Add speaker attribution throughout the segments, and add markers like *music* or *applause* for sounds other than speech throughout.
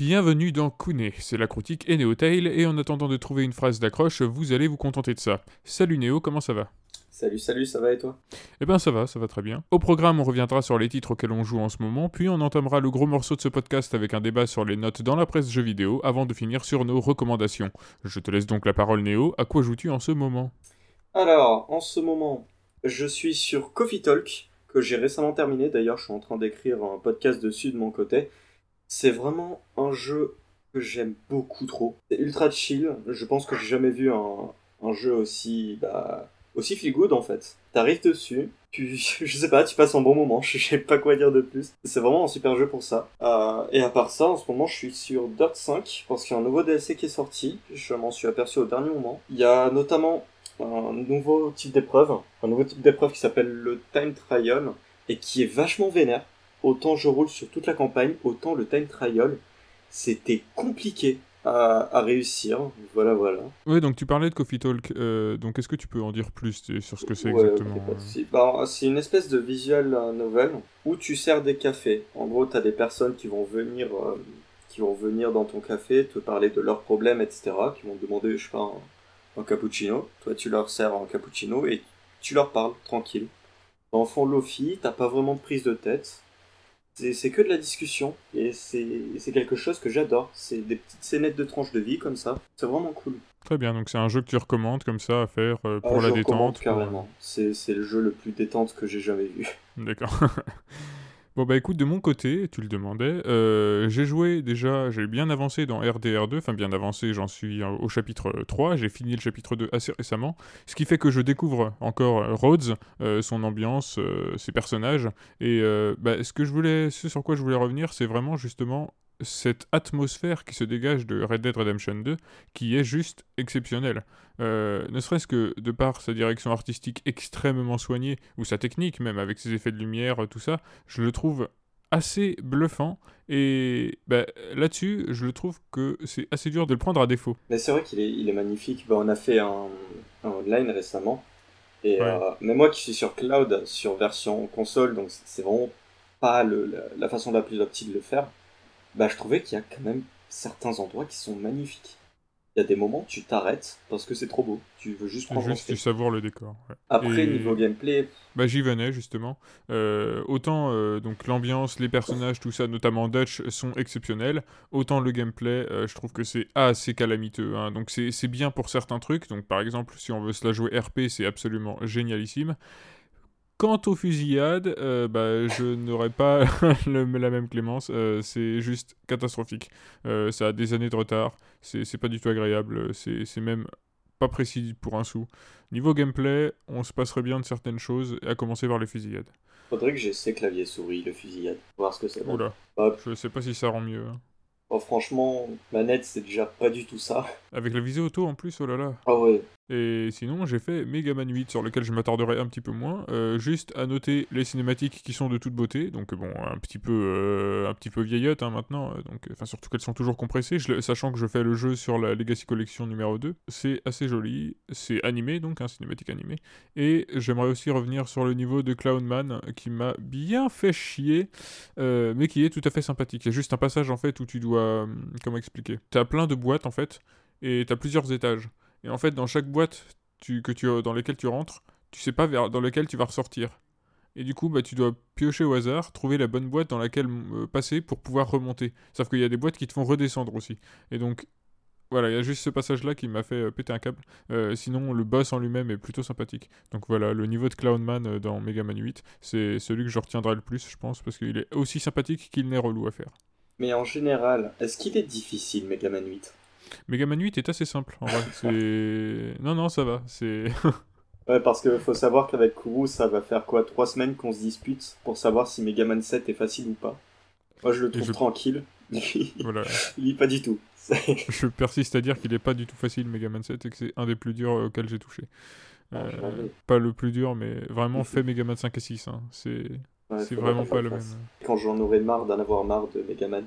Speaker 1: Bienvenue dans Kune, c'est la critique et Néotail, et en attendant de trouver une phrase d'accroche, vous allez vous contenter de ça. Salut Néo, comment ça va?
Speaker 2: Salut, salut, ça va et toi?
Speaker 1: Eh ben ça va, ça va très bien. Au programme, on reviendra sur les titres auxquels on joue en ce moment, puis on entamera le gros morceau de ce podcast avec un débat sur les notes dans la presse jeux vidéo, avant de finir sur nos recommandations. Je te laisse donc la parole Néo, à quoi joues-tu en ce moment?
Speaker 2: Alors, en ce moment, je suis sur Coffee Talk, que j'ai récemment terminé, d'ailleurs je suis en train d'écrire un podcast dessus de mon côté. C'est vraiment un jeu que j'aime beaucoup trop. C'est ultra chill, je pense que j'ai jamais vu un, jeu aussi... Bah, aussi feel good en fait. T'arrives dessus, tu, *laughs* je sais pas, tu passes un bon moment, *laughs* je sais pas quoi dire de plus. C'est vraiment un super jeu pour ça. Euh, et à part ça, en ce moment, je suis sur Dirt 5 parce qu'il y a un nouveau DLC qui est sorti. Je m'en suis aperçu au dernier moment. Il y a notamment un nouveau type d'épreuve, un nouveau type d'épreuve qui s'appelle le Time Trial et qui est vachement vénère. Autant je roule sur toute la campagne, autant le Time Trial, c'était compliqué à, réussir. Voilà, voilà.
Speaker 1: Oui, donc tu parlais de Coffee Talk. Euh, donc est-ce que tu peux en dire plus sur ce que c'est exactement
Speaker 2: bah, C'est une espèce de visual novel où tu sers des cafés. En gros, tu as des personnes qui vont venir. Euh, qui vont venir dans ton café, te parler de leurs problèmes, etc., qui vont te demander, je sais pas, un, cappuccino. Toi, tu leur sers un cappuccino et tu leur parles, tranquille. Dans le fond, Lofi, t'as pas vraiment de prise de tête c'est que de la discussion et c'est quelque chose que j'adore. C'est des petites scénettes de tranches de vie comme ça. C'est vraiment cool.
Speaker 1: Très bien, donc c'est un jeu que tu recommandes comme ça à faire euh, pour
Speaker 2: ah,
Speaker 1: la détente.
Speaker 2: Carrément. C'est le jeu le plus détente que j'ai jamais vu.
Speaker 1: D'accord. *laughs* Bon bah écoute, de mon côté, tu le demandais, euh, j'ai joué déjà, j'ai bien avancé dans RDR2, enfin bien avancé, j'en suis au chapitre 3, j'ai fini le chapitre 2 assez récemment, ce qui fait que je découvre encore Rhodes, euh, son ambiance, ses personnages, et bah, ce que ce sur quoi je voulais revenir, c'est vraiment justement cette atmosphère qui se dégage de Red Dead Redemption 2 qui est juste exceptionnelle. Euh, ne serait-ce que de par sa direction artistique extrêmement soignée, ou sa technique même avec ses effets de lumière, tout ça, je le trouve assez bluffant. Et bah, là-dessus, je le trouve que c'est assez dur de le prendre à défaut.
Speaker 2: Mais c'est vrai qu'il est, il est magnifique. Bah, on a fait un, online récemment. Et euh, mais moi qui suis sur cloud, sur version console, donc c'est vraiment pas le, la, façon la plus optique de le faire bah, je trouvais qu'il y a quand même certains endroits qui sont magnifiques. Il y a des moments, tu t'arrêtes parce que c'est trop beau. Tu veux juste prendre
Speaker 1: juste, Tu savoures le décor.
Speaker 2: Après, niveau gameplay.
Speaker 1: Bah, j'y venais justement. Euh, autant euh, donc l'ambiance, les personnages, tout ça, notamment Dutch, sont exceptionnels. Autant le gameplay, euh, je trouve que c'est assez calamiteux. Hein. Donc c'est bien pour certains trucs. Donc par exemple, si on veut se la jouer RP, c'est absolument génialissime. Quant aux fusillades, euh, bah, je n'aurais pas *laughs* la même clémence. Euh, c'est juste catastrophique. Euh, ça a des années de retard. C'est pas du tout agréable. C'est même pas précis pour un sou. Niveau gameplay, on se passerait bien de certaines choses, à commencer par les fusillades.
Speaker 2: Faudrait que j'essaie clavier souris, le fusillade. Voir ce que c'est.
Speaker 1: Oula. Je sais pas si ça rend mieux. Hein.
Speaker 2: Oh, franchement, manette, c'est déjà pas du tout ça.
Speaker 1: Avec la visée auto en plus, oh là là.
Speaker 2: Ah ouais.
Speaker 1: Et sinon, j'ai fait Mega Man 8, sur lequel je m'attarderai un petit peu moins. Euh, juste à noter les cinématiques qui sont de toute beauté. Donc bon, un petit peu, euh, un petit vieillotte hein, maintenant. Euh, donc, enfin surtout qu'elles sont toujours compressées, sachant que je fais le jeu sur la Legacy Collection numéro 2. C'est assez joli. C'est animé, donc un cinématique animé. Et j'aimerais aussi revenir sur le niveau de Clownman, qui m'a bien fait chier, mais qui est tout à fait sympathique. Il y a juste un passage en fait où tu dois, comment expliquer? T'as plein de boîtes en fait, et t'as plusieurs étages. Et en fait, dans chaque boîte que tu, dans laquelle tu rentres, tu sais pas vers, dans laquelle tu vas ressortir. Et du coup, bah, tu dois piocher au hasard, trouver la bonne boîte dans laquelle euh, passer pour pouvoir remonter. Sauf qu'il y a des boîtes qui te font redescendre aussi. Et donc, voilà, il y a juste ce passage-là qui m'a fait euh, péter un câble. Euh, sinon, le boss en lui-même est plutôt sympathique. Donc voilà, le niveau de Clownman dans Mega Man 8, c'est celui que je retiendrai le plus, je pense, parce qu'il est aussi sympathique qu'il n'est relou à faire.
Speaker 2: Mais en général, est-ce qu'il est difficile, Mega Man 8
Speaker 1: Megaman 8 est assez simple, en vrai. C'est... *laughs* Non, non, ça va. C'est... *laughs*
Speaker 2: ouais, parce qu'il faut savoir qu'avec Kourou, ça va faire quoi Trois semaines qu'on se dispute pour savoir si Megaman 7 est facile ou pas. Moi, je le trouve tranquille. *laughs* voilà. Il est pas du tout.
Speaker 1: je persiste à dire qu'il est pas du tout facile, Megaman 7, et que c'est un des plus durs auxquels j'ai touché. Ah, euh, pas le plus dur, mais vraiment fait Megaman 5 et 6. Hein. C'est, c'est vraiment pas le même.
Speaker 2: Quand j'en aurai marre d'en avoir marre de Megaman,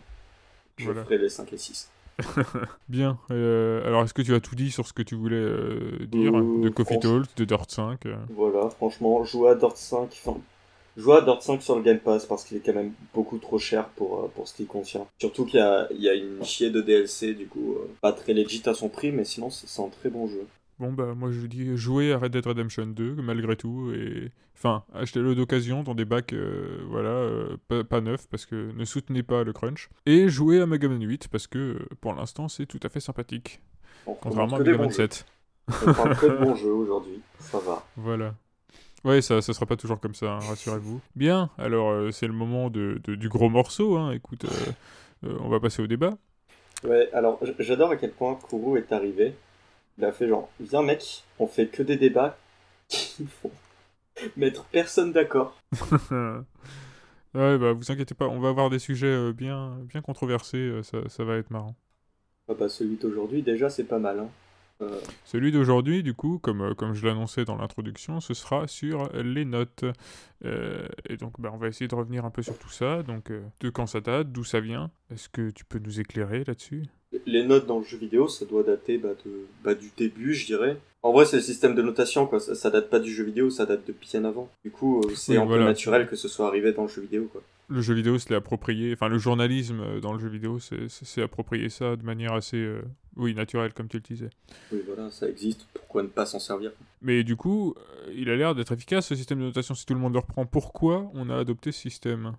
Speaker 2: je ferai les 5 et 6. *laughs*
Speaker 1: Bien. Euh, alors, est-ce que tu as tout dit sur ce que tu voulais euh, dire De Coffee Talk, de Dort 5
Speaker 2: Voilà, franchement, jouer à Dort 5, Je Dort 5 sur le Game Pass parce qu'il est quand même beaucoup trop cher pour, pour ce qu'il contient. Surtout qu'il y a, il y a une chier de DLC, du coup, pas très legit à son prix, mais sinon c'est un très bon jeu.
Speaker 1: Bon bah moi je dis jouer à Red Dead Redemption 2 malgré tout et enfin achetez-le d'occasion dans des bacs voilà pas, pas neufs parce que ne soutenez pas le crunch et jouer à Mega Man 8 parce que pour l'instant c'est tout à fait sympathique contrairement à Mega Man 7.
Speaker 2: On parle que de bons jeux aujourd'hui, ça va.
Speaker 1: Voilà. Ouais, ça, ça sera pas toujours comme ça, hein, rassurez-vous. Bien, alors euh, c'est le moment de, du gros morceau. Hein. Écoute, euh, euh, on va passer au débat.
Speaker 2: Ouais, alors j'adore à quel point Kourou est arrivé. Il a fait genre, viens mec, on fait que des débats *laughs* qui font mettre personne d'accord. *laughs*
Speaker 1: ouais, bah vous inquiétez pas, on va avoir des sujets bien, bien controversés, ça, ça va être marrant.
Speaker 2: Ah bah celui d'aujourd'hui déjà c'est pas mal. Hein.
Speaker 1: Euh, Celui d'aujourd'hui, du coup, comme, euh, comme je l'annonçais dans l'introduction, ce sera sur les notes. Euh, et donc, bah, on va essayer de revenir un peu sur tout ça. Donc, de quand ça date, d'où ça vient. Est-ce que tu peux nous éclairer là-dessus?
Speaker 2: Les notes dans le jeu vidéo, ça doit dater bah, de, bah, du début, je dirais. En vrai, c'est le système de notation, quoi. Ça, date pas du jeu vidéo, ça date de bien avant. Du coup, c'est un peu naturel que ce soit arrivé dans le jeu vidéo, quoi
Speaker 1: le jeu vidéo se l'est approprié, enfin le journalisme euh, dans le jeu vidéo c'est approprié ça de manière assez, euh, oui, naturelle comme tu le disais.
Speaker 2: Oui, voilà, ça existe, pourquoi ne pas s'en servir?
Speaker 1: Mais du coup, euh, il a l'air d'être efficace ce système de notation si tout le monde le reprend. Pourquoi on a adopté ce système?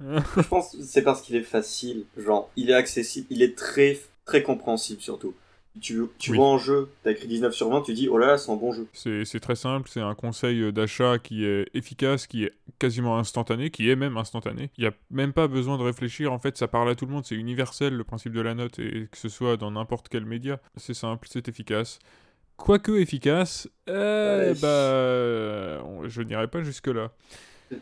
Speaker 2: Je pense c'est parce qu'il est facile, genre il est accessible, il est très très compréhensible surtout tu, tu vois un jeu, t'as écrit 19 sur 20, tu dis oh là là, c'est un bon jeu.
Speaker 1: C'est très simple, c'est un conseil d'achat qui est efficace, qui est quasiment instantané, qui est même instantané. Il n'y a même pas besoin de réfléchir, en fait, ça parle à tout le monde, c'est universel le principe de la note, et que ce soit dans n'importe quel média. C'est simple, c'est efficace. Quoique efficace, bah, je n'irai pas jusque-là.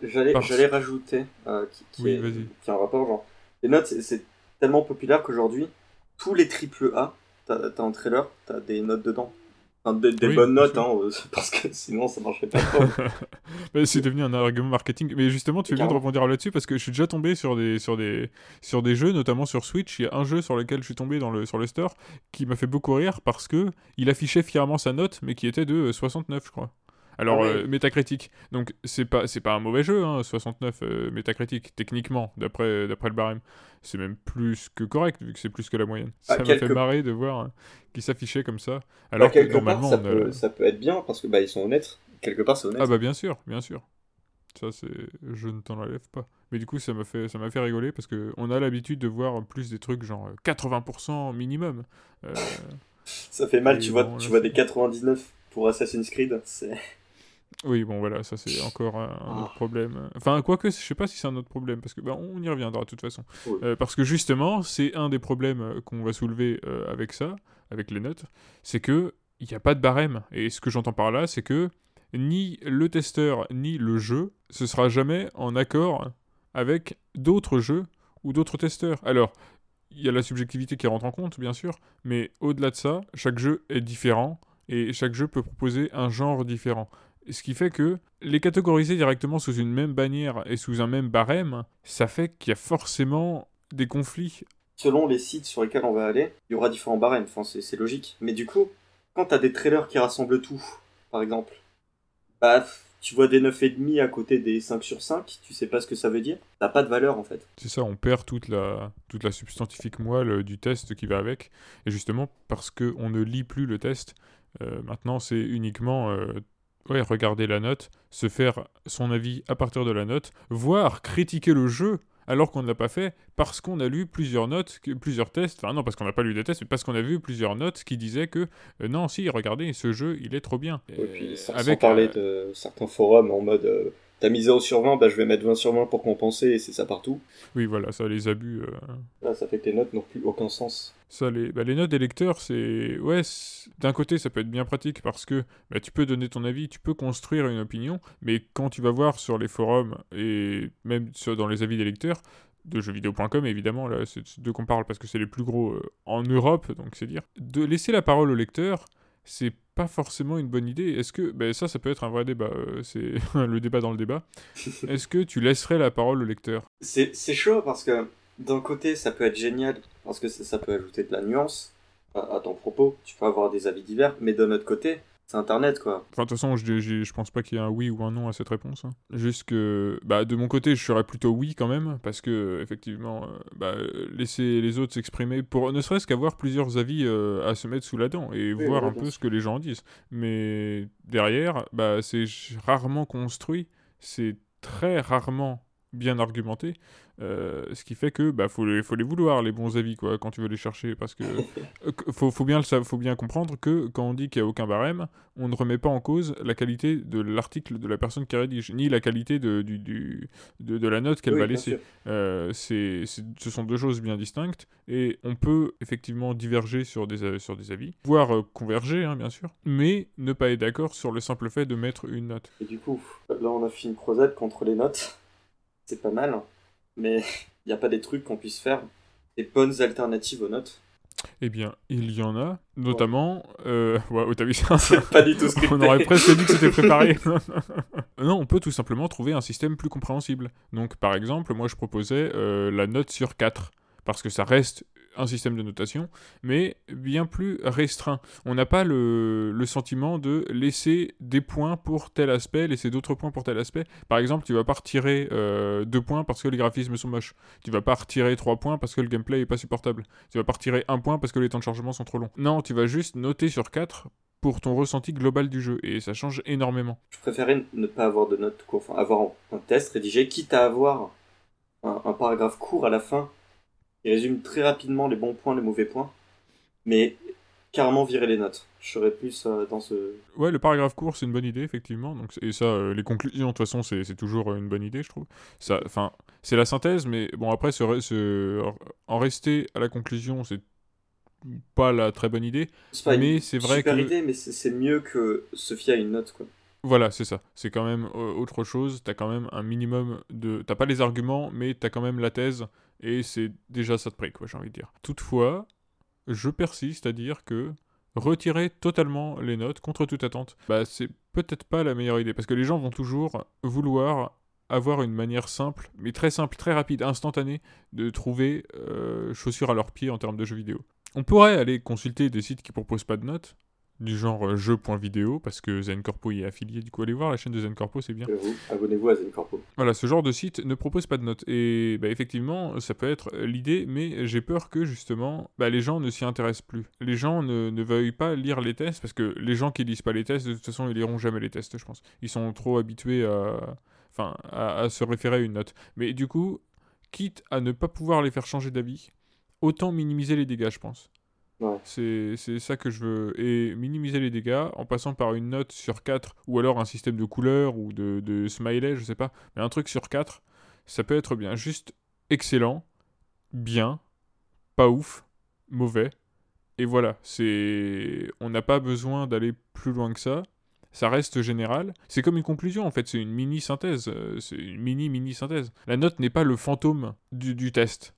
Speaker 2: J'allais rajouter, euh, qui, est, qui, un rapport, genre, les notes, c'est tellement populaire qu'aujourd'hui, tous les triple A t'as un trailer, t'as des notes dedans. des, bonnes notes, hein, euh, *laughs* parce que sinon ça marcherait pas trop. *laughs*
Speaker 1: c'est devenu un argument marketing. Mais justement, tu viens de rebondir là-dessus parce que je suis déjà tombé sur des, sur, des, sur des jeux, notamment sur Switch. Il y a un jeu sur lequel je suis tombé dans le, sur le store qui m'a fait beaucoup rire parce que il affichait fièrement sa note, mais qui était de 69, je crois. Alors, ah euh, métacritique. Donc, c'est pas, c'est pas un mauvais jeu, hein, 69 euh, métacritique, techniquement, d'après, d'après le barème. C'est même plus que correct, vu que c'est plus que la moyenne. Ah, ça m'a fait marrer de voir hein, qu'il s'affichait comme ça. Bah, Alors que normalement,
Speaker 2: ça, peut, ça, peut, être bien, parce que bah, ils sont honnêtes. Quelque part, c'est honnête.
Speaker 1: Ah, bah, bien sûr, bien sûr. Ça, c'est. Je ne t'en enlève pas. Mais du coup, ça m'a fait, ça m'a fait rigoler parce qu'on a l'habitude de voir plus des trucs genre 80% minimum. Euh,
Speaker 2: ça fait mal, tu vois, tu vois des 99 pour Assassin's Creed. C'est.
Speaker 1: Oui, bon voilà, ça c'est encore un, autre ah. problème. Enfin, quoique, je sais pas si c'est un autre problème, parce que bah, on y reviendra de toute façon. Euh, parce que justement, c'est un des problèmes euh, qu'on va soulever euh, avec ça, avec les notes, c'est que il n'y a pas de barème. Et ce que j'entends par là, c'est que ni le testeur ni le jeu, ce sera jamais en accord avec d'autres jeux ou d'autres testeurs. Alors, il y a la subjectivité qui rentre en compte, bien sûr, mais au-delà de ça, chaque jeu est différent et chaque jeu peut proposer un genre différent. Ce qui fait que les catégoriser directement sous une même bannière et sous un même barème, ça fait qu'il y a forcément des conflits.
Speaker 2: Selon les sites sur lesquels on va aller, il y aura différents barèmes, enfin, c'est logique. Mais du coup, quand tu as des trailers qui rassemblent tout, par exemple, bah, tu vois des 9,5 à côté des 5 sur 5, tu sais pas ce que ça veut dire, t'as pas de valeur en fait.
Speaker 1: C'est ça, on perd toute la, toute la substantifique moelle du test qui va avec. Et justement, parce qu'on ne lit plus le test, euh, maintenant c'est uniquement euh, ouais, regarder la note, se faire son avis à partir de la note, voire critiquer le jeu alors qu'on ne l'a pas fait parce qu'on a lu plusieurs notes, plusieurs tests, enfin non parce qu'on n'a pas lu des tests, mais parce qu'on a vu plusieurs notes qui disaient que euh, non si regardez ce jeu il est trop bien.
Speaker 2: Et puis, sans, Avec, parler euh, de certains forums en mode euh, T'as mis 0 sur 20, bah, je vais mettre 20 sur 20 pour compenser, et c'est ça partout.
Speaker 1: Oui, voilà, ça, les abus.
Speaker 2: Là, ça fait que tes notes n'ont plus aucun sens.
Speaker 1: Ça, les, bah, les notes des lecteurs, c'est. Ouais, d'un côté, ça peut être bien pratique parce que bah, tu peux donner ton avis, tu peux construire une opinion, mais quand tu vas voir sur les forums et même sur, dans les avis des lecteurs, de jeuxvideo.com évidemment, là, c'est de qu'on parle parce que c'est les plus gros en Europe, donc c'est dire. De laisser la parole au lecteur, c'est pas forcément une bonne idée. Est-ce que, ben ça, ça peut être un vrai débat, euh, c'est *laughs* le débat dans le débat. *laughs* Est-ce que tu laisserais la parole au lecteur
Speaker 2: C'est chaud parce que d'un côté, ça peut être génial parce que ça, peut ajouter de la nuance à, ton propos. Tu peux avoir des avis divers, mais d'un autre côté, c'est Internet, quoi.
Speaker 1: Enfin, de toute façon, je, je, je pense pas qu'il y ait un oui ou un non à cette réponse. hein. Juste que, bah, de mon côté, je serais plutôt oui quand même, parce que, effectivement, euh, bah, laisser les autres s'exprimer, pour ne serait-ce qu'avoir plusieurs avis euh, à se mettre sous la dent et
Speaker 2: Oui,
Speaker 1: voir un peu
Speaker 2: sûr.
Speaker 1: ce que les gens disent. Mais derrière, bah, c'est rarement construit, c'est très rarement bien argumenté, euh, ce qui fait que bah faut les, faut les vouloir les bons avis quoi quand tu veux les chercher parce que *laughs* euh, faut, faut bien le faut bien comprendre que quand on dit qu'il n'y a aucun barème on ne remet pas en cause la qualité de l'article de la personne qui rédige ni la qualité de, du, du- de, de la note qu'elle
Speaker 2: Oui,
Speaker 1: va laisser euh, c'est, ce sont deux choses bien distinctes et on peut effectivement diverger sur des, a- sur des avis, voire euh, converger, hein, bien sûr, mais ne pas être d'accord sur le simple fait de mettre une note.
Speaker 2: Et du coup, là, on a fait une croisade contre les notes. C'est pas mal. Mais *laughs* il n'y a pas des trucs qu'on puisse faire, des bonnes alternatives aux notes.
Speaker 1: Eh bien, il y en a, notamment... Euh... *laughs* Ouais, t'as vu ça *laughs*
Speaker 2: C'est pas du tout scripté.
Speaker 1: On aurait presque dit que c'était préparé. non, on peut tout simplement trouver un système plus compréhensible. Donc, par exemple, moi je proposais euh, la note sur 4, parce que ça reste un système de notation, mais bien plus restreint. On n'a pas le, sentiment de laisser des points pour tel aspect, laisser d'autres points pour tel aspect. Par exemple, tu vas pas retirer euh, deux points parce que les graphismes sont moches. Tu vas pas retirer trois points parce que le gameplay est pas supportable. Tu vas pas retirer un point parce que les temps de chargement sont trop longs. Non, tu vas juste noter sur 4 pour ton ressenti global du jeu, et ça change énormément.
Speaker 2: Je préférais ne pas avoir de notes enfin avoir un test rédigé, quitte à avoir un paragraphe court à la fin qui résume très rapidement les bons points, les mauvais points, mais carrément virer les notes. Je serais plus euh, dans ce.
Speaker 1: Ouais, le paragraphe court, c'est une bonne idée, effectivement. Donc, et ça, euh, les conclusions, de toute façon, c'est toujours euh, une bonne idée, je trouve. Enfin, c'est la synthèse, mais bon, après, se re- se- en rester à la conclusion, c'est pas la très bonne idée.
Speaker 2: C'est pas
Speaker 1: Mais
Speaker 2: une
Speaker 1: c'est vrai
Speaker 2: super
Speaker 1: que-
Speaker 2: idée, mais c'est mieux que se fier à une note, quoi.
Speaker 1: Voilà, c'est ça. C'est quand même euh, autre chose. T'as quand même un minimum de. T'as pas les arguments, mais t'as quand même la thèse. Et c'est déjà ça de prix, quoi, j'ai envie de dire. Toutefois, je persiste à dire que retirer totalement les notes contre toute attente, bah c'est peut-être pas la meilleure idée. Parce que les gens vont toujours vouloir avoir une manière simple, mais très simple, très rapide, instantanée, de trouver euh, chaussures à leurs pieds en termes de jeux vidéo. On pourrait aller consulter des sites qui proposent pas de notes, du genre euh, jeu.vidéo, parce que Zen Corpo y est affilié, du coup allez voir la chaîne de Zen Corpo, c'est bien.
Speaker 2: J'avoue. Abonnez-vous à Zen Corpo.
Speaker 1: Voilà, ce genre de site ne propose pas de notes. Et bah, effectivement, ça peut être l'idée, mais j'ai peur que justement, bah, les gens ne s'y intéressent plus. Les gens ne, ne veuillent pas lire les tests, parce que les gens qui lisent pas les tests, de toute façon, ils liront jamais les tests, je pense. Ils sont trop habitués à, enfin, à, à se référer à une note. Mais du coup, quitte à ne pas pouvoir les faire changer d'avis, autant minimiser les dégâts, je pense. C'est ça que je veux. Et minimiser les dégâts en passant par une note sur 4, ou alors un système de couleurs ou de, de smiley, je sais pas. Mais un truc sur 4, ça peut être bien. Juste excellent, bien, pas ouf, mauvais. Et voilà, c'est. On n'a pas besoin d'aller plus loin que ça. Ça reste général. C'est comme une conclusion en fait, c'est une mini synthèse. euh, C'est une mini mini synthèse. La note n'est pas le fantôme du, du test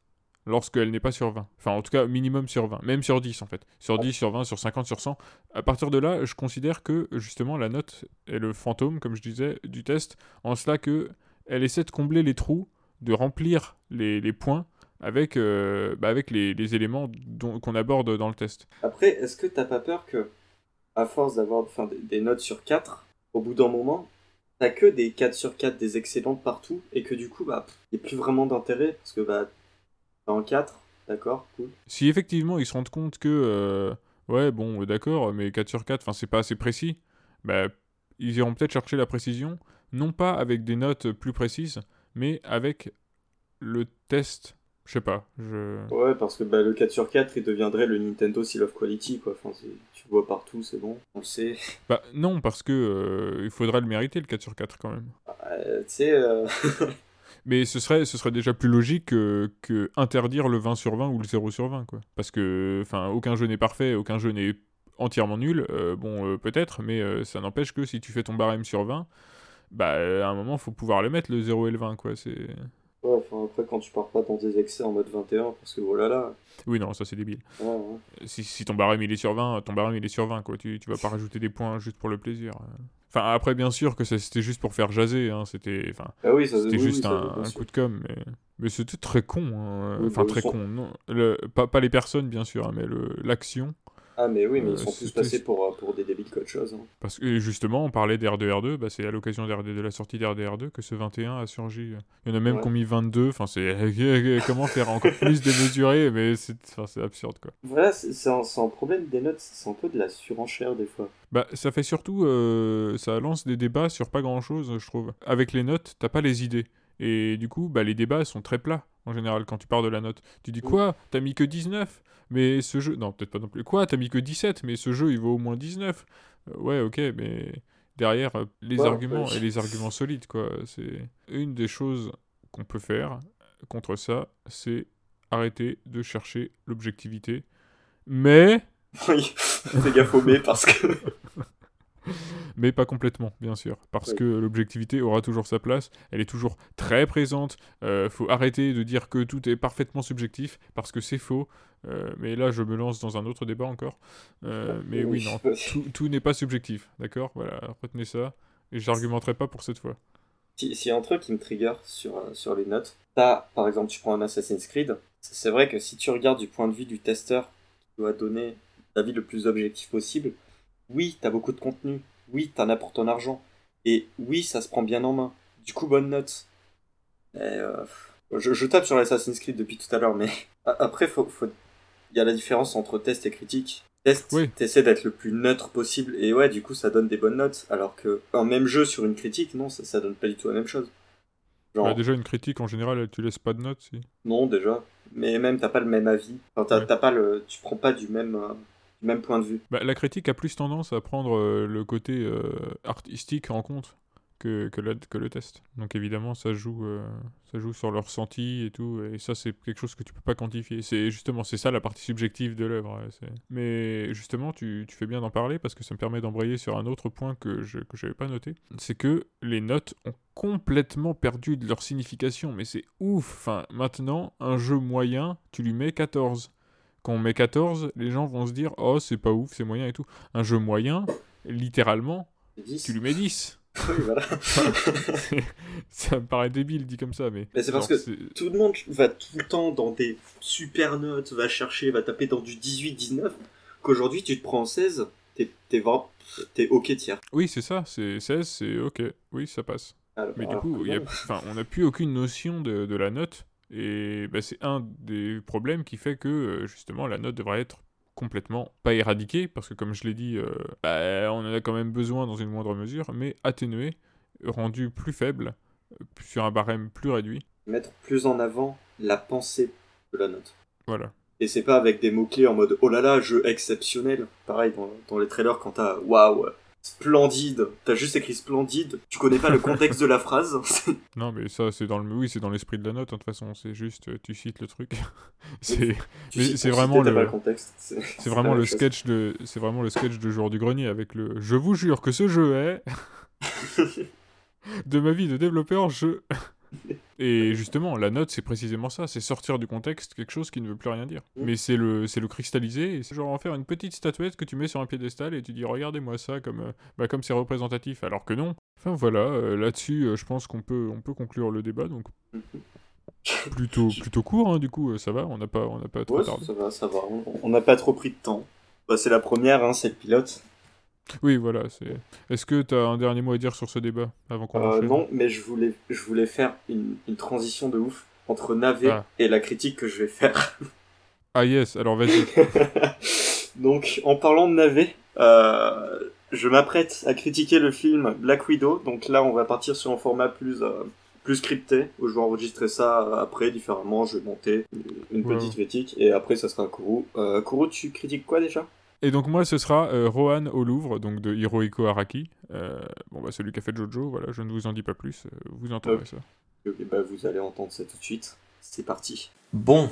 Speaker 1: lorsqu'elle n'est pas sur 20. Enfin, en tout cas, minimum sur 20. Même sur 10, en fait. Sur 10, sur 20, sur 50, sur 100. À partir de là, je considère que, justement, la note est le fantôme, comme je disais, du test, en cela que elle essaie de combler les trous, de remplir les, points avec, euh, bah, avec les, les éléments qu'on aborde dans le test.
Speaker 2: Après, est-ce que t'as pas peur que, à force d'avoir des, notes sur 4, au bout d'un moment, t'as que des 4 sur 4, des excellentes partout, et que du coup, bah, il n'y a plus vraiment d'intérêt, parce que bah, un 4, d'accord, cool.
Speaker 1: Si effectivement ils se rendent compte que, euh, ouais, bon, d'accord, mais 4 sur 4, enfin, c'est pas assez précis, bah, ils iront peut-être chercher la précision, non pas avec des notes plus précises, mais avec le test. Je sais pas, je.
Speaker 2: Ouais, parce que bah, le 4 sur 4, il deviendrait le Nintendo Seal of Quality, quoi. Enfin, tu vois partout, c'est bon, on le sait. *laughs*
Speaker 1: Bah, non, parce que euh, il faudrait le mériter, le 4 sur 4 quand même.
Speaker 2: Euh, tu sais, euh, *laughs*
Speaker 1: Mais ce serait, ce serait déjà plus logique que, que interdire le 20 sur 20 ou le 0 sur 20, quoi. Parce que, enfin, aucun jeu n'est parfait, aucun jeu n'est entièrement nul, euh, bon, euh, peut-être, mais euh, ça n'empêche que si tu fais ton barème sur 20, bah, à un moment, faut pouvoir le mettre, le 0 et le 20, quoi. C'est...
Speaker 2: ouais, enfin, après, quand tu pars pas dans des excès en mode 21, parce que voilà, là,
Speaker 1: Oui, non, ça c'est débile.
Speaker 2: ouais, ouais.
Speaker 1: Si, si ton barème il est sur 20, ton barème il est sur 20, quoi. Tu, tu vas pas *laughs* rajouter des points juste pour le plaisir. Enfin, après, bien sûr que c'était juste pour faire jaser, hein, c'était... Enfin,
Speaker 2: Ah oui, oui,
Speaker 1: juste
Speaker 2: oui,
Speaker 1: un, coup de com, mais, mais c'était très con. hein. Enfin,
Speaker 2: bah,
Speaker 1: très con. Non. Le, pas, pas les personnes, bien sûr, hein, mais l'action.
Speaker 2: Ah, mais oui, mais
Speaker 1: Euh,
Speaker 2: ils sont plus
Speaker 1: c'était-
Speaker 2: passés pour, euh, pour des débiles qu'autre chose. hein.
Speaker 1: Parce que justement, on parlait d'R2R2, bah, c'est à l'occasion de la sortie d'R2R2 que ce 21 a surgi. Il y en a même
Speaker 2: Ouais.
Speaker 1: qui ont mis 22, enfin c'est *laughs* comment faire encore plus démesuré, mais c'est enfin, absurde quoi.
Speaker 2: Voilà, c'est un, un problème des notes, c'est un peu de la surenchère des fois.
Speaker 1: Bah, ça fait surtout, euh, ça lance des débats sur pas grand chose, je trouve. Avec les notes, t'as pas les idées. Et du coup, bah, les débats sont très plats, en général, quand tu pars de la note. Tu dis quoi? T'as mis que 19 Mais ce jeu. Non, peut-être pas non plus. Quoi? T'as mis que 17 Mais ce jeu, il vaut au moins 19 Euh, Ouais, ok, mais derrière, euh, les
Speaker 2: Ouais,
Speaker 1: arguments
Speaker 2: ouais.
Speaker 1: et les arguments solides, quoi. C'est une des choses qu'on peut faire contre ça, c'est arrêter de chercher l'objectivité. Mais
Speaker 2: Oui, *laughs* mais parce que. *laughs* *laughs*
Speaker 1: mais pas complètement, bien sûr, parce
Speaker 2: Oui.
Speaker 1: que l'objectivité aura toujours sa place, elle est toujours très présente, euh, faut arrêter de dire que tout est parfaitement subjectif, parce que c'est faux, Euh, mais là je me lance dans un autre débat encore, Euh, mais oui, non, tout, tout n'est pas subjectif, d'accord? Voilà, retenez ça, et j'argumenterai pas pour cette fois.
Speaker 2: Si- S'il y a un truc qui me trigger sur, euh, sur les notes, t'as, par exemple, tu prends un Assassin's Creed, c'est c'est vrai que si tu regardes du point de vue du testeur qui doit donner l'avis le plus objectif possible, oui, t'as beaucoup de contenu, oui, t'en as pour ton argent, et oui, ça se prend bien en main. Du coup, bonne note. Et, euh, je, je tape sur l'Assassin's Creed depuis tout à l'heure, mais *laughs* après, faut, faut... il y a la différence entre test et critique. Test,
Speaker 1: Oui.
Speaker 2: t'essaies d'être le plus neutre possible, et ouais, du coup, ça donne des bonnes notes, alors que un même jeu sur une critique, non, ça, ça donne pas du tout la même chose. Genre,
Speaker 1: Bah, déjà une critique en général, tu laisses pas de notes, si.
Speaker 2: non, déjà. Mais même, t'as pas le même avis. Enfin, t'as
Speaker 1: Ouais.
Speaker 2: t'as pas le... Tu prends pas du même, euh, même point de vue.
Speaker 1: Bah, la critique a plus tendance à prendre euh, le côté euh, artistique en compte que, que, le test. Donc évidemment, ça joue, euh, ça joue sur leur ressenti et tout, et ça c'est quelque chose que tu peux pas quantifier. C'est justement, c'est ça la partie subjective de l'œuvre. Mais justement, tu, fais bien d'en parler parce que ça me permet d'embrayer sur un autre point que je que j'avais pas noté. C'est que les notes ont complètement perdu de leur signification, mais c'est ouf. Enfin, maintenant, un jeu moyen, tu lui mets 14. Quand on met 14, les gens vont se dire Oh, c'est pas ouf, c'est moyen et tout. Un jeu moyen, littéralement,
Speaker 2: C'est 10.
Speaker 1: tu lui mets 10. *laughs*
Speaker 2: Oui, voilà. *laughs*
Speaker 1: ça me paraît débile dit comme ça, mais.
Speaker 2: Mais c'est parce
Speaker 1: genre,
Speaker 2: que-
Speaker 1: c'est-
Speaker 2: Tout le monde va tout le temps dans des super notes, va chercher, va taper dans du 18-19, qu'aujourd'hui, tu te prends en 16, t'es t'es vraiment- t'es ok tiers.
Speaker 1: Oui, c'est ça, c'est 16, c'est ok. Oui, ça passe.
Speaker 2: Alors-
Speaker 1: Mais du coup, y a- enfin, on n'a plus aucune notion de, de la note. Et bah, c'est un des problèmes qui fait que, euh, justement, la note devrait être complètement, pas éradiquée, parce que comme je l'ai dit, euh, bah, on en a quand même besoin dans une moindre mesure, mais atténuée, rendue plus faible, euh, sur un barème plus réduit.
Speaker 2: Mettre plus en avant la pensée de la note.
Speaker 1: Voilà.
Speaker 2: Et c'est pas avec des mots-clés en mode oh là là, jeu exceptionnel. Pareil dans, dans les trailers quand t'as waouh, splendide, t'as juste écrit splendide, tu connais pas le contexte de la phrase. *laughs*
Speaker 1: Non, mais ça, c'est dans le, oui, c'est dans l'esprit de la note, hein, de toute façon, c'est juste, euh, tu cites le truc. *laughs* c'est, c'est vraiment le-.
Speaker 2: C'est
Speaker 1: vraiment le
Speaker 2: chose.
Speaker 1: sketch de, c'est vraiment le sketch de jour du grenier avec le, je vous jure que ce jeu est, *laughs* de ma vie de développeur, je. Et justement, la note, c'est précisément ça, c'est sortir du contexte quelque chose qui ne veut plus rien dire.
Speaker 2: Mm.
Speaker 1: Mais c'est le, c'est le cristalliser, et c'est genre en faire une petite statuette que tu mets sur un piédestal et tu dis regardez-moi ça comme, euh, bah, comme c'est représentatif, alors que non. Enfin voilà, euh, là-dessus, euh, je pense qu'on peut, on peut conclure le débat, donc plutôt, plutôt court, hein, du coup, euh, ça va, on n'a pas, on n'a pas trop
Speaker 2: Ouais,
Speaker 1: tardé.
Speaker 2: ça va, ça va. On- On n'a pas trop pris de temps. Bah, c'est la première, hein, c'est le pilote.
Speaker 1: Oui, voilà. C'est. Est-ce que tu as un dernier mot à dire sur ce débat avant qu'on
Speaker 2: Euh, non, mais je voulais, je voulais faire une, une transition de ouf entre Navet
Speaker 1: Ah.
Speaker 2: et la critique que je vais faire.
Speaker 1: Ah yes, alors vas-y. *laughs*
Speaker 2: donc, en parlant de Navet, euh, je m'apprête à critiquer le film Black Widow. Donc là, on va partir sur un format plus, euh, plus scripté, où je vais enregistrer ça euh, après différemment. Je vais monter une
Speaker 1: Ouais.
Speaker 2: petite critique et après, ça sera un Kourou. Euh, Kourou, tu critiques quoi déjà?
Speaker 1: Et donc moi, ce sera euh, Rohan au Louvre, donc de Hirohiko Araki. Euh, bon bah celui qui a fait Jojo, voilà, je ne vous en dis pas plus, euh, vous entendrez ça.
Speaker 2: Ok, bah vous allez entendre ça tout de suite. C'est parti. Bon,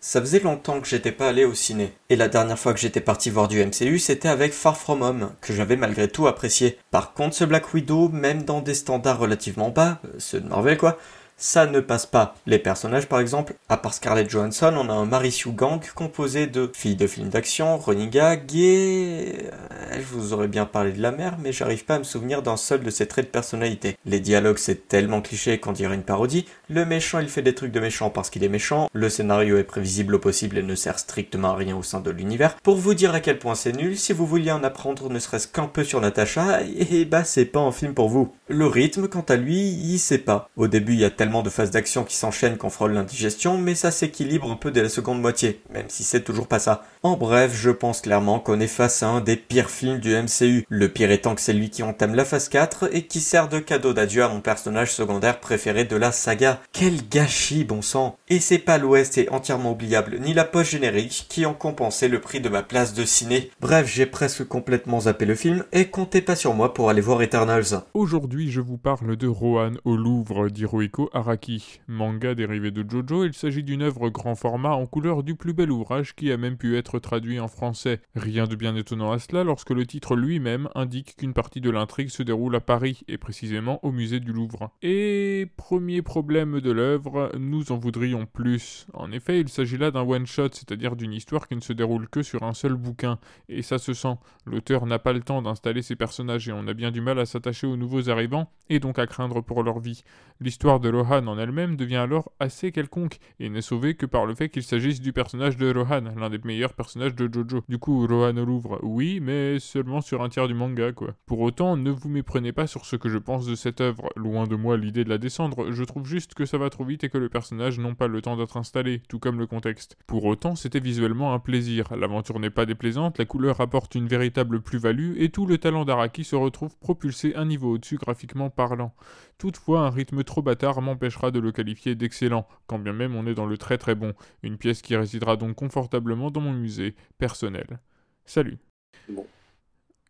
Speaker 2: ça faisait longtemps que j'étais pas allé au ciné. Et la dernière fois que j'étais parti voir du MCU, c'était avec Far From Home, que j'avais malgré tout apprécié. Par contre, ce Black Widow, même dans des standards relativement bas, ceux de Marvel quoi, ça ne passe pas. Les personnages par exemple, à part Scarlett Johansson, on a un Marisu Gang composé de filles de films d'action, running gag et...
Speaker 3: je vous aurais bien parlé de la mère, mais j'arrive pas à me souvenir d'un seul de ses traits de personnalité. Les dialogues c'est tellement cliché qu'on dirait une parodie, le méchant il fait des trucs de méchant parce qu'il est méchant, le scénario est prévisible au possible et ne sert strictement à rien au sein de l'univers. Pour vous dire à quel point c'est nul, si vous vouliez en apprendre ne serait-ce qu'un peu sur Natacha, *laughs* et bah c'est pas un film pour vous. Le rythme, quant à lui, il sait pas. Au début il y a tellement de phases d'action qui s'enchaînent qu'on frôle l'indigestion, mais ça s'équilibre un peu dès la seconde moitié, même si c'est toujours pas ça. En bref, je pense clairement qu'on est face à un des pires films du MCU. Le pire étant que c'est lui qui entame la phase 4 et qui sert de cadeau d'adieu à mon personnage secondaire préféré de la saga. Quel gâchis, bon sang Et c'est pas l'Ouest est entièrement oubliable, ni la post-générique qui ont compensé le prix de ma place de ciné. Bref, j'ai presque complètement zappé le film et comptez pas sur moi pour aller voir Eternals.
Speaker 1: Aujourd'hui, je vous parle de Rohan au Louvre d'Hirohiko Araki. Manga dérivé de Jojo, il s'agit d'une œuvre grand format en couleur du plus bel ouvrage qui a même pu être traduit en français. Rien de bien étonnant à cela lorsque le titre lui-même indique qu'une partie de l'intrigue se déroule à Paris, et précisément au musée du Louvre. Et premier problème de l'œuvre, nous en voudrions plus. En effet, il s'agit là d'un one-shot, c'est-à-dire d'une histoire qui ne se déroule que sur un seul bouquin, et ça se sent. L'auteur n'a pas le temps d'installer ses personnages et on a bien du mal à s'attacher aux nouveaux arrivants, et donc à craindre pour leur vie. L'histoire de Rohan en elle-même devient alors assez quelconque, et n'est sauvée que par le fait qu'il s'agisse du personnage de Rohan, l'un des meilleurs personnages de Jojo. Du coup, Rohan au Louvre, oui, mais seulement sur un tiers du manga, quoi. Pour autant, ne vous méprenez pas sur ce que je pense de cette œuvre. Loin de moi l'idée de la descendre, je trouve juste que ça va trop vite et que les personnages n'ont pas le temps d'être installés, tout comme le contexte. Pour autant, c'était visuellement un plaisir. L'aventure n'est pas déplaisante, la couleur apporte une véritable plus-value et tout le talent d'Araki se retrouve propulsé un niveau au-dessus graphiquement parlant. Toutefois, un rythme trop bâtard m'empêchera de le qualifier d'excellent, quand bien même on est dans le très très bon, une pièce qui résidera donc confortablement dans mon musée personnel. Salut.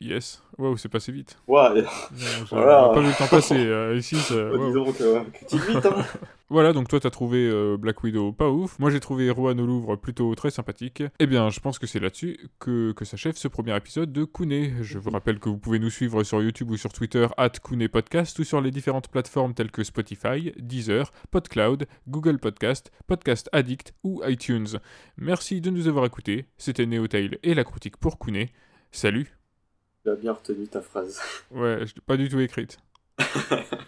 Speaker 1: Yes. Waouh, c'est passé vite.
Speaker 3: Ouais.
Speaker 1: On n'a *laughs* pas vu le temps passer. Euh, *laughs* ici, ça...
Speaker 3: Bah, dis donc, euh, vite, hein. *laughs*
Speaker 1: Voilà, donc toi t'as trouvé euh, Black Widow pas ouf. Moi j'ai trouvé Rohan au Louvre plutôt très sympathique. Eh bien, je pense que c'est là-dessus que, que s'achève ce premier épisode de Kune. Je vous rappelle que vous pouvez nous suivre sur YouTube ou sur Twitter, at Kune Podcast, ou sur les différentes plateformes telles que Spotify, Deezer, PodCloud, Google Podcast, Podcast Addict ou iTunes. Merci de nous avoir écoutés. C'était Neotail et la critique pour Kune. Salut
Speaker 3: Tu as bien retenu ta phrase.
Speaker 1: Ouais, je l'ai pas du tout écrite. *laughs*